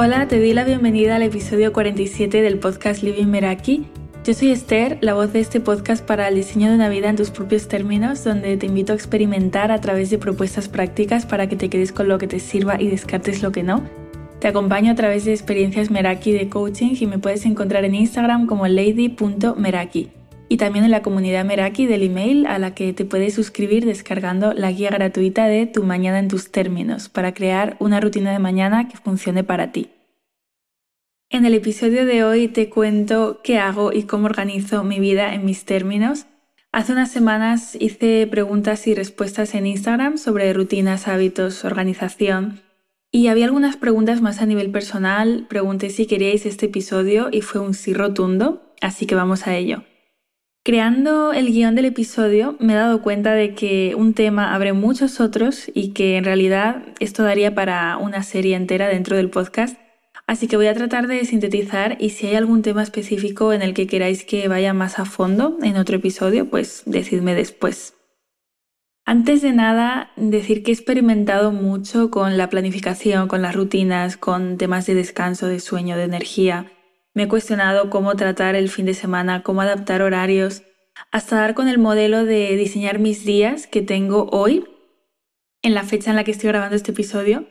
Hola, te doy la bienvenida al episodio 47 del podcast Living Meraki. Yo soy Esther, la voz de este podcast para el diseño de una vida en tus propios términos, donde te invito a experimentar a través de propuestas prácticas para que te quedes con lo que te sirva y descartes lo que no. Te acompaño a través de experiencias Meraki de coaching y me puedes encontrar en Instagram como lady.meraki y también en la comunidad Meraki del email a la que te puedes suscribir descargando la guía gratuita de Tu mañana en tus términos para crear una rutina de mañana que funcione para ti. En el episodio de hoy te cuento qué hago y cómo organizo mi vida en mis términos. Hace unas semanas hice preguntas y respuestas en Instagram sobre rutinas, hábitos, organización y había algunas preguntas más a nivel personal. Pregunté si queríais este episodio y fue un sí rotundo, así que vamos a ello. Creando el guion del episodio me he dado cuenta de que un tema abre muchos otros y que en realidad esto daría para una serie entera dentro del podcast, así que voy a tratar de sintetizar y si hay algún tema específico en el que queráis que vaya más a fondo en otro episodio, pues decidme después. Antes de nada, decir que he experimentado mucho con la planificación, con las rutinas, con temas de descanso, de sueño, de energía, me he cuestionado cómo tratar el fin de semana, cómo adaptar horarios, hasta dar con el modelo de diseñar mis días que tengo hoy, en la fecha en la que estoy grabando este episodio,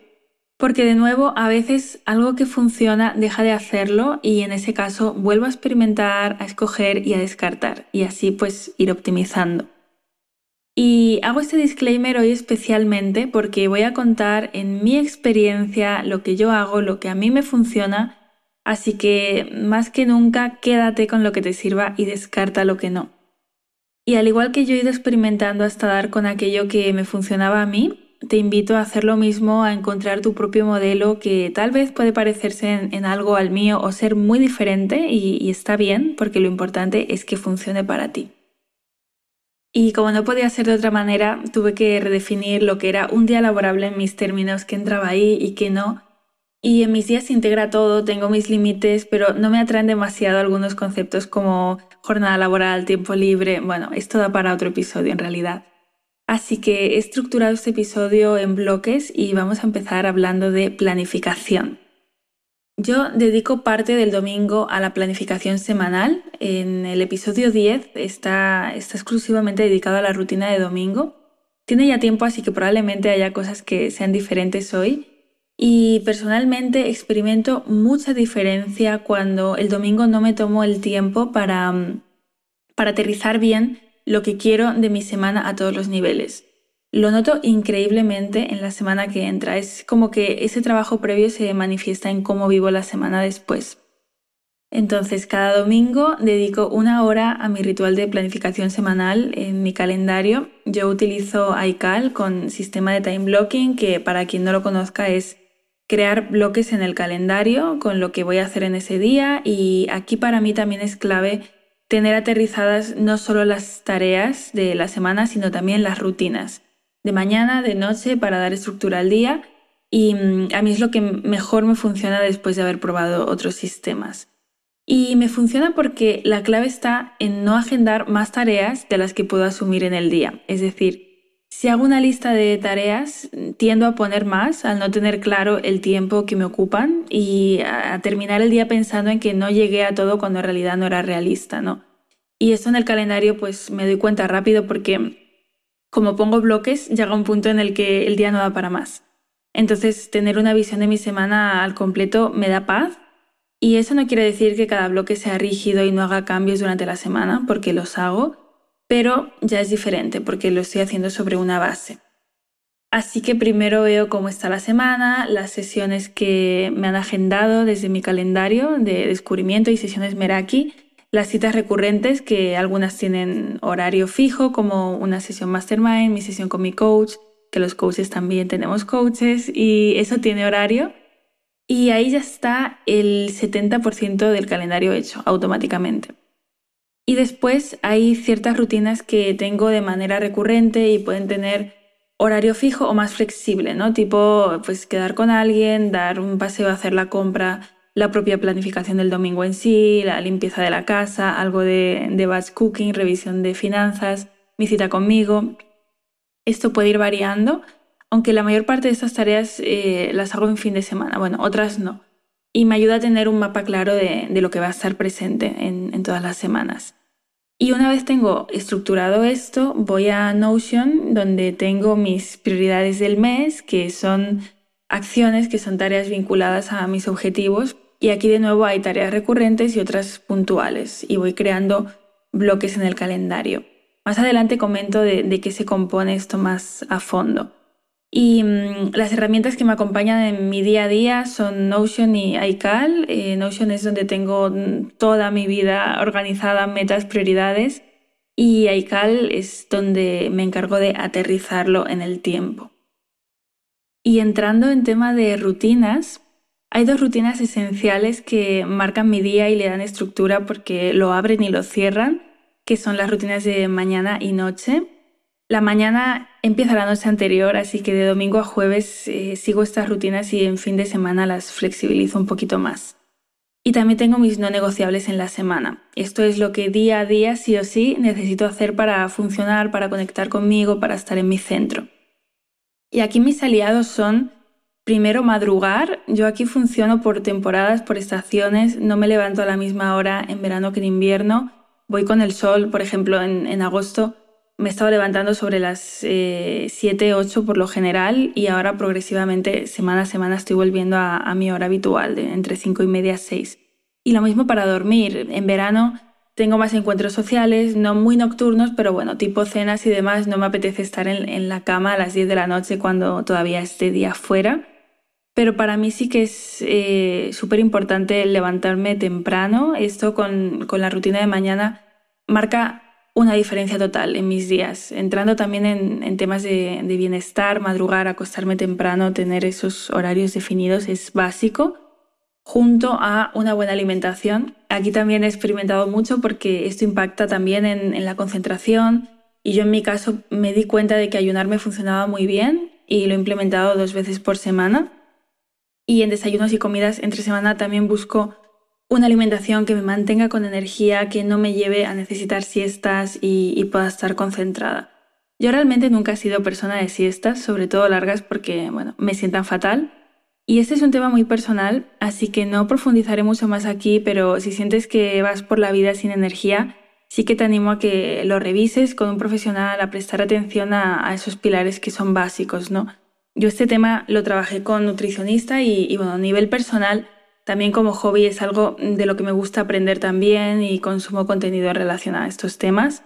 porque de nuevo a veces algo que funciona deja de hacerlo y en ese caso vuelvo a experimentar, a escoger y a descartar y así pues ir optimizando. Y hago este disclaimer hoy especialmente porque voy a contar en mi experiencia lo que yo hago, lo que a mí me funciona Así que más que nunca quédate con lo que te sirva y descarta lo que no. Y al igual que yo he ido experimentando hasta dar con aquello que me funcionaba a mí, te invito a hacer lo mismo, a encontrar tu propio modelo que tal vez puede parecerse en, algo al mío o ser muy diferente y, y está bien porque lo importante es que funcione para ti. Y como no podía ser de otra manera, tuve que redefinir lo que era un día laborable en mis términos, que entraba ahí y que no, y en mis días se integra todo, tengo mis límites, pero no me atraen demasiado algunos conceptos como jornada laboral, tiempo libre. Bueno, esto da para otro episodio en realidad. Así que he estructurado este episodio en bloques y vamos a empezar hablando de planificación. Yo dedico parte del domingo a la planificación semanal. En el episodio 10 está, está exclusivamente dedicado a la rutina de domingo. Tiene ya tiempo, así que probablemente haya cosas que sean diferentes hoy y personalmente experimento mucha diferencia cuando el domingo no me tomo el tiempo para, mm, para aterrizar bien lo que quiero de mi semana a todos los niveles. Lo noto increíblemente en la semana que entra. Es como que ese trabajo previo se manifiesta en cómo vivo la semana después. Entonces, cada domingo dedico una hora a mi ritual de planificación semanal en mi calendario. Yo utilizo iCal con sistema de time blocking, que para quien no lo conozca es crear bloques en el calendario con lo que voy a hacer en ese día y aquí para mí también es clave tener aterrizadas no solo las tareas de la semana, sino también las rutinas de mañana, de noche, para dar estructura al día y mm, a mí es lo que mejor me funciona después de haber probado otros sistemas. Y me funciona porque la clave está en no agendar más tareas de las que puedo asumir en el día. Es decir, si hago una lista de tareas, tiendo a poner más al no tener claro el tiempo que me ocupan y a terminar el día pensando en que no llegué a todo cuando en realidad no era realista, ¿no? Y esto en el calendario pues me doy cuenta rápido porque como pongo bloques llega un punto en el que el día no da para más. Entonces tener una visión de mi semana al completo me da paz y eso no quiere decir que cada bloque sea rígido y no haga cambios durante la semana porque los hago, pero ya es diferente porque lo estoy haciendo sobre una base. Así que primero veo cómo está la semana, las sesiones que me han agendado desde mi calendario de descubrimiento y sesiones Meraki, las citas recurrentes que algunas tienen horario fijo como una sesión mastermind, mi sesión con mi coach, que los coaches también tenemos coaches y eso tiene horario. Y ahí ya está el 70% del calendario hecho automáticamente. Y después hay ciertas rutinas que tengo de manera recurrente y pueden tener horario fijo o más flexible, ¿no? Tipo, pues quedar con alguien, dar un paseo, hacer la compra, la propia planificación del domingo en sí, la limpieza de la casa, algo de, de batch cooking, revisión de finanzas, mi cita conmigo. Esto puede ir variando, aunque la mayor parte de estas tareas eh, las hago en fin de semana, bueno, otras no. y me ayuda a tener un mapa claro de, lo que va a estar presente en, todas las semanas. Y una vez tengo estructurado esto, voy a Notion, donde tengo mis prioridades del mes, que son acciones, que son tareas vinculadas a mis objetivos. Y aquí de nuevo hay tareas recurrentes y otras puntuales. Y voy creando bloques en el calendario. Más adelante comento de qué se compone esto más a fondo. Y mm, las herramientas que me acompañan en mi día a día son Notion y iCal. Eh, Notion es donde tengo mm, toda mi vida organizada, metas, prioridades. Y iCal es donde me encargo de aterrizarlo en el tiempo. Y entrando en tema de rutinas, hay dos rutinas esenciales que marcan mi día y le dan estructura porque lo abren y lo cierran, que son las rutinas de mañana y noche. La mañana empieza la noche anterior, así que de domingo a jueves eh, sigo estas rutinas y en fin de semana las flexibilizo un poquito más. Y también tengo mis no negociables en la semana. Esto es lo que día a día sí o sí necesito hacer para funcionar, para conectar conmigo, para estar en mi centro. Y aquí mis aliados son, primero, madrugar. Yo aquí funciono por temporadas, por estaciones. No me levanto a la misma hora en verano que en invierno. Voy con el sol, por ejemplo, en, en agosto me he estado levantando sobre las 7, eh, 8 por lo general y ahora progresivamente semana a semana estoy volviendo a, mi hora habitual, de entre 5 y media 6. Y lo mismo para dormir. En verano tengo más encuentros sociales, no muy nocturnos, pero bueno, tipo cenas y demás, no me apetece estar en, la cama a las 10 de la noche cuando todavía esté día fuera. Pero para mí sí que es eh, súper importante levantarme temprano. Esto con, con la rutina de mañana marca una diferencia total en mis días, entrando también en, temas de, bienestar, madrugar, acostarme temprano, tener esos horarios definidos es básico, junto a una buena alimentación. Aquí también he experimentado mucho porque esto impacta también en, la concentración y yo en mi caso me di cuenta de que ayunar me funcionaba muy bien y lo he implementado dos veces por semana. Y en desayunos y comidas entre semana también busco una alimentación que me mantenga con energía, que no me lleve a necesitar siestas y, pueda estar concentrada. Yo realmente nunca he sido persona de siestas, sobre todo largas porque, bueno, me sientan fatal. Y este es un tema muy personal, así que no profundizaré mucho más aquí, pero si sientes que vas por la vida sin energía, sí que te animo a que lo revises con un profesional, a prestar atención a, esos pilares que son básicos, ¿no? Yo este tema lo trabajé con nutricionista y, y bueno, a nivel personal también como hobby es algo de lo que me gusta aprender también y consumo contenido relacionado a estos temas,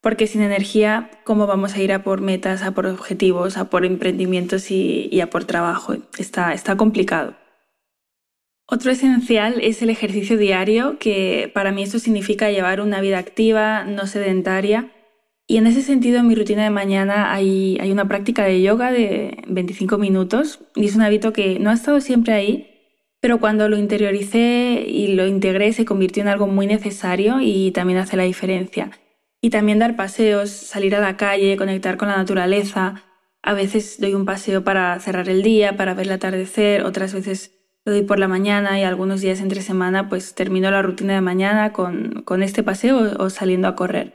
porque sin energía, ¿cómo vamos a ir a por metas, a por objetivos, a por emprendimientos y, a por trabajo? Está, está complicado. Otro esencial es el ejercicio diario, que para mí esto significa llevar una vida activa, no sedentaria. Y en ese sentido, en mi rutina de mañana hay, hay una práctica de yoga de 25 minutos y es un hábito que no ha estado siempre ahí, pero cuando lo interioricé y lo integré se convirtió en algo muy necesario y también hace la diferencia. Y también dar paseos, salir a la calle, conectar con la naturaleza. A veces doy un paseo para cerrar el día, para ver el atardecer, otras veces lo doy por la mañana y algunos días entre semana pues termino la rutina de mañana con, con este paseo o saliendo a correr.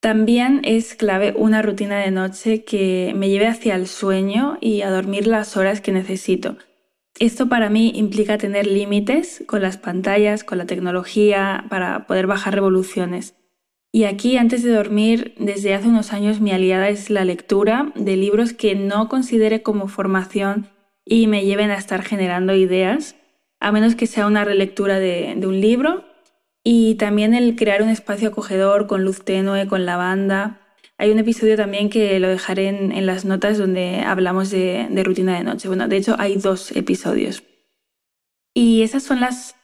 También es clave una rutina de noche que me lleve hacia el sueño y a dormir las horas que necesito. Esto para mí implica tener límites con las pantallas, con la tecnología, para poder bajar revoluciones. Y aquí, antes de dormir, desde hace unos años mi aliada es la lectura de libros que no considere como formación y me lleven a estar generando ideas, a menos que sea una relectura de, un libro. Y también el crear un espacio acogedor con luz tenue, con lavanda, hay un episodio también que lo dejaré en, las notas donde hablamos de, rutina de noche. Bueno, de hecho hay dos episodios. Y esas son las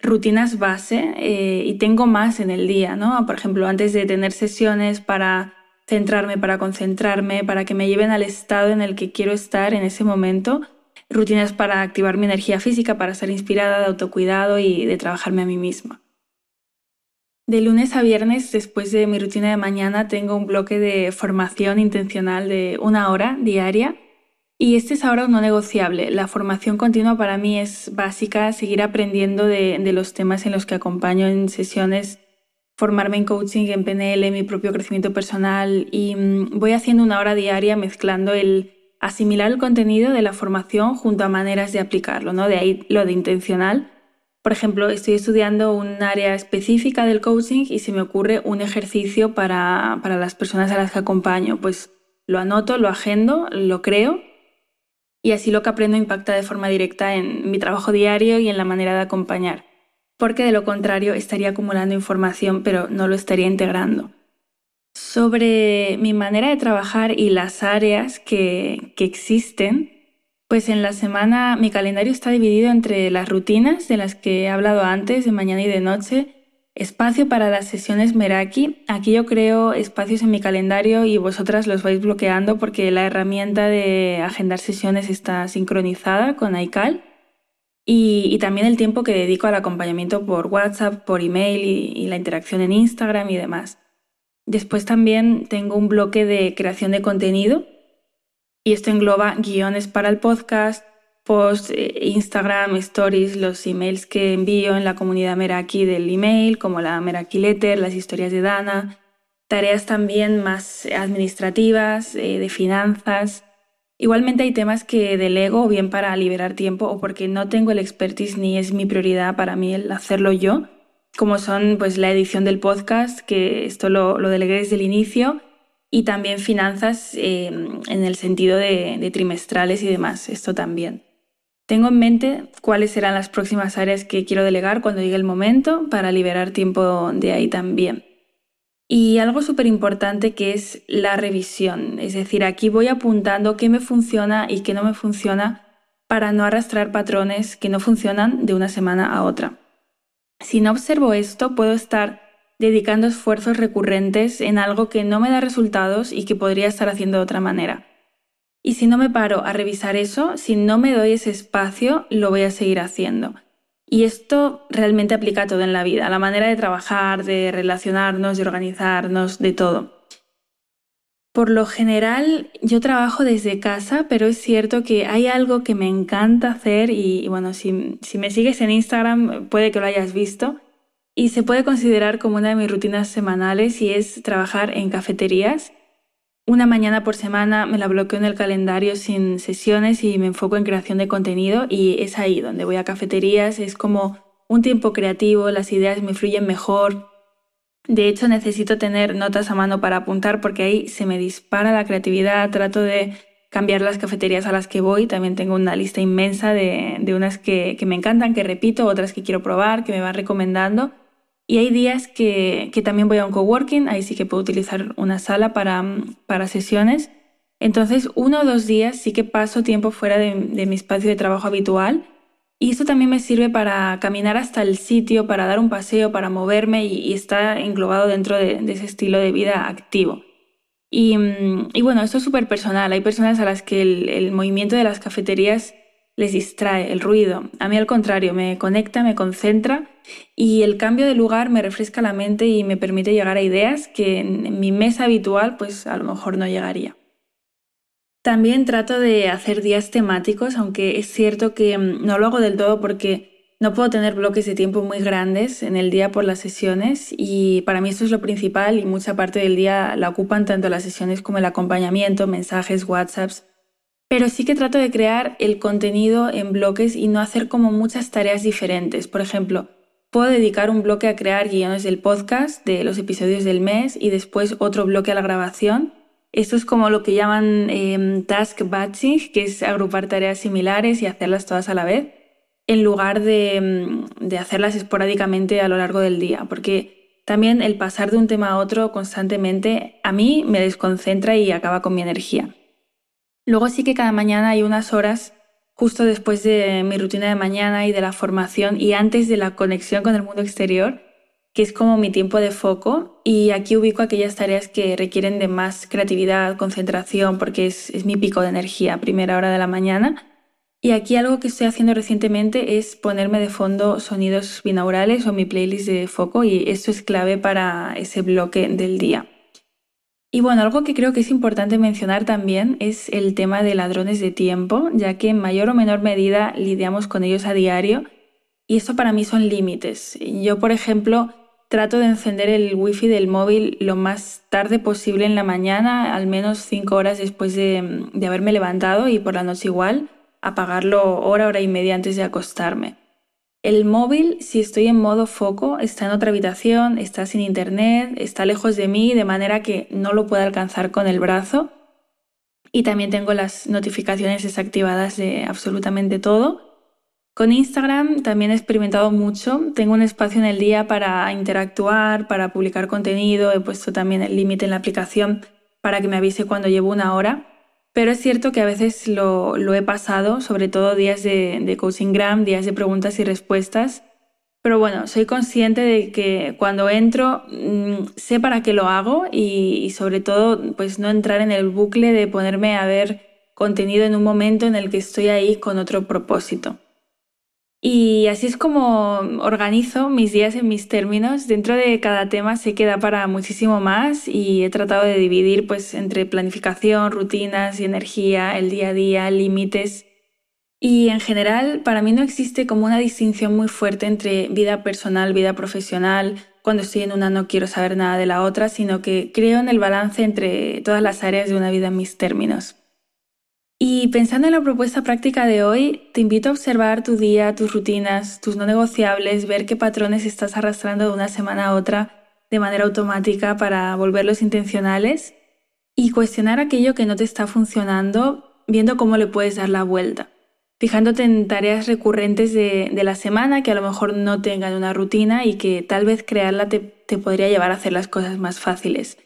rutinas base eh, y tengo más en el día, ¿no? Por ejemplo, antes de tener sesiones para centrarme, para concentrarme, para que me lleven al estado en el que quiero estar en ese momento, rutinas para activar mi energía física, para estar inspirada, de autocuidado y de trabajarme a mí misma. De lunes a viernes, después de mi rutina de mañana, tengo un bloque de formación intencional de una hora diaria y este es ahora no negociable. La formación continua para mí es básica, seguir aprendiendo de, los temas en los que acompaño en sesiones, formarme en coaching, en PNL, mi propio crecimiento personal y mm, voy haciendo una hora diaria mezclando el asimilar el contenido de la formación junto a maneras de aplicarlo, ¿no? De ahí lo de intencional. Por ejemplo, estoy estudiando un área específica del coaching y se me ocurre un ejercicio para, para las personas a las que acompaño. Pues lo anoto, lo agendo, lo creo y así lo que aprendo impacta de forma directa en mi trabajo diario y en la manera de acompañar, porque de lo contrario estaría acumulando información pero no lo estaría integrando. Sobre mi manera de trabajar y las áreas que, que existen, pues en la semana mi calendario está dividido entre las rutinas de las que he hablado antes, de mañana y de noche, espacio para las sesiones Meraki. Aquí yo creo espacios en mi calendario y vosotras los vais bloqueando porque la herramienta de agendar sesiones está sincronizada con iCal. Y, también el tiempo que dedico al acompañamiento por WhatsApp, por email y la interacción en Instagram y demás. Después también tengo un bloque de creación de contenido y esto engloba guiones para el podcast, post, eh, Instagram, stories, los emails que envío en la comunidad Meraki del email, como la Meraki Letter, las historias de Dana, tareas también más administrativas, eh, de finanzas. Igualmente hay temas que delego o bien para liberar tiempo o porque no tengo el expertise ni es mi prioridad para mí el hacerlo yo, como son pues la edición del podcast, que esto lo, lo delegué desde el inicio, y también finanzas eh, en el sentido de trimestrales y demás, esto también. Tengo en mente cuáles serán las próximas áreas que quiero delegar cuando llegue el momento para liberar tiempo de ahí también. Y algo súper importante que es la revisión, es decir, aquí voy apuntando qué me funciona y qué no me funciona para no arrastrar patrones que no funcionan de una semana a otra. Si no observo esto, puedo estar dedicando esfuerzos recurrentes en algo que no me da resultados y que podría estar haciendo de otra manera. Y si no me paro a revisar eso, si no me doy ese espacio, lo voy a seguir haciendo. Y esto realmente aplica todo en la vida, la manera de trabajar, de relacionarnos, de organizarnos, de todo. Por lo general, yo trabajo desde casa, pero es cierto que hay algo que me encanta hacer y, bueno, si, si me sigues en Instagram puede que lo hayas visto y se puede considerar como una de mis rutinas semanales y es trabajar en cafeterías. Una mañana por semana me la bloqueo en el calendario sin sesiones y me enfoco en creación de contenido y es ahí donde voy a cafeterías, es como un tiempo creativo, las ideas me fluyen mejor. De hecho, necesito tener notas a mano para apuntar porque ahí se me dispara la creatividad, trato de cambiar las cafeterías a las que voy, también tengo una lista inmensa de, unas que, que me encantan, que repito, otras que quiero probar, que me van recomendando y hay días que, también voy a un coworking, ahí sí que puedo utilizar una sala para, para sesiones. Entonces, uno o dos días sí que paso tiempo fuera de, mi espacio de trabajo habitual. Y esto también me sirve para caminar hasta el sitio, para dar un paseo, para moverme y, está englobado dentro de, ese estilo de vida activo. Y, bueno, esto es súper personal. Hay personas a las que el movimiento de las cafeterías les distrae el ruido. A mí al contrario, me conecta, me concentra y el cambio de lugar me refresca la mente y me permite llegar a ideas que en mi mesa habitual pues a lo mejor no llegaría. También trato de hacer días temáticos, aunque es cierto que mm, no lo hago del todo porque no puedo tener bloques de tiempo muy grandes en el día por las sesiones y para mí esto es lo principal y mucha parte del día la ocupan tanto las sesiones como el acompañamiento, mensajes, WhatsApps pero sí que trato de crear el contenido en bloques y no hacer como muchas tareas diferentes. Por ejemplo, puedo dedicar un bloque a crear guiones del podcast de los episodios del mes y después otro bloque a la grabación. Esto es como lo que llaman em, task batching, que es agrupar tareas similares y hacerlas todas a la vez, en lugar de, em, de hacerlas esporádicamente a lo largo del día, porque también el pasar de un tema a otro constantemente a mí me desconcentra y acaba con mi energía. Luego sí que cada mañana hay unas horas justo después de mi rutina de mañana y de la formación y antes de la conexión con el mundo exterior, que es como mi tiempo de foco y aquí ubico aquellas tareas que requieren de más creatividad, concentración, porque es, mi pico de energía, primera hora de la mañana. Y aquí algo que estoy haciendo recientemente es ponerme de fondo sonidos binaurales o mi playlist de foco y esto es clave para ese bloque del día. Y bueno, algo que creo que es importante mencionar también es el tema de ladrones de tiempo, ya que en mayor o menor medida lidiamos con ellos a diario y esto para mí son límites. Yo, por ejemplo, trato de encender el wifi del móvil lo más tarde posible en la mañana, al menos cinco horas después de, de haberme levantado y por la noche igual, apagarlo hora, hora y media antes de acostarme. El móvil, si estoy en modo foco, está en otra habitación, está sin internet, está lejos de mí, de manera que no lo puedo alcanzar con el brazo. Y también tengo las notificaciones desactivadas de absolutamente todo. Con Instagram también he experimentado mucho. Tengo un espacio en el día para interactuar, para publicar contenido. He puesto también el límite en la aplicación para que me avise cuando llevo una hora. Pero es cierto que a veces lo, he pasado, sobre todo días de, de coachinggram, días de preguntas y respuestas. Pero bueno, soy consciente de que cuando entro mm, sé para qué lo hago y, y, sobre todo pues no entrar en el bucle de ponerme a ver contenido en un momento en el que estoy ahí con otro propósito. Y así es como organizo mis días en mis términos. Dentro de cada tema sé que da para muchísimo más y he tratado de dividir pues entre planificación, rutinas y energía, el día a día, límites. Y en general, para mí no existe como una distinción muy fuerte entre vida personal, vida profesional. Cuando estoy en una no quiero saber nada de la otra, sino que creo en el balance entre todas las áreas de una vida en mis términos. Y pensando en la propuesta práctica de hoy, te invito a observar tu día, tus rutinas, tus no negociables, ver qué patrones estás arrastrando de una semana a otra de manera automática para volverlos intencionales y cuestionar aquello que no te está funcionando viendo cómo le puedes dar la vuelta, fijándote en tareas recurrentes de, la semana que a lo mejor no tengan una rutina y que tal vez crearla te podría llevar a hacer las cosas más fáciles.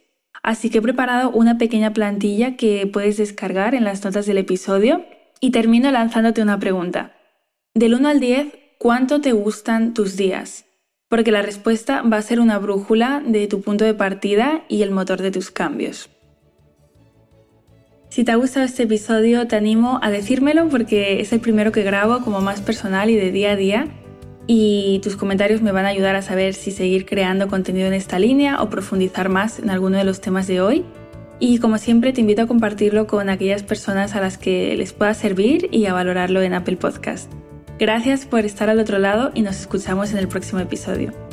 Así que he preparado una pequeña plantilla que puedes descargar en las notas del episodio y termino lanzándote una pregunta. Del 1 al 10, ¿cuánto te gustan tus días? Porque la respuesta va a ser una brújula de tu punto de partida y el motor de tus cambios. Si te ha gustado este episodio, te animo a decírmelo porque es el primero que grabo como más personal y de día a día y tus comentarios me van a ayudar a saber si seguir creando contenido en esta línea o profundizar más en alguno de los temas de hoy. Y como siempre te invito a compartirlo con aquellas personas a las que les pueda servir y a valorarlo en Apple Podcast. Gracias por estar al otro lado y nos escuchamos en el próximo episodio.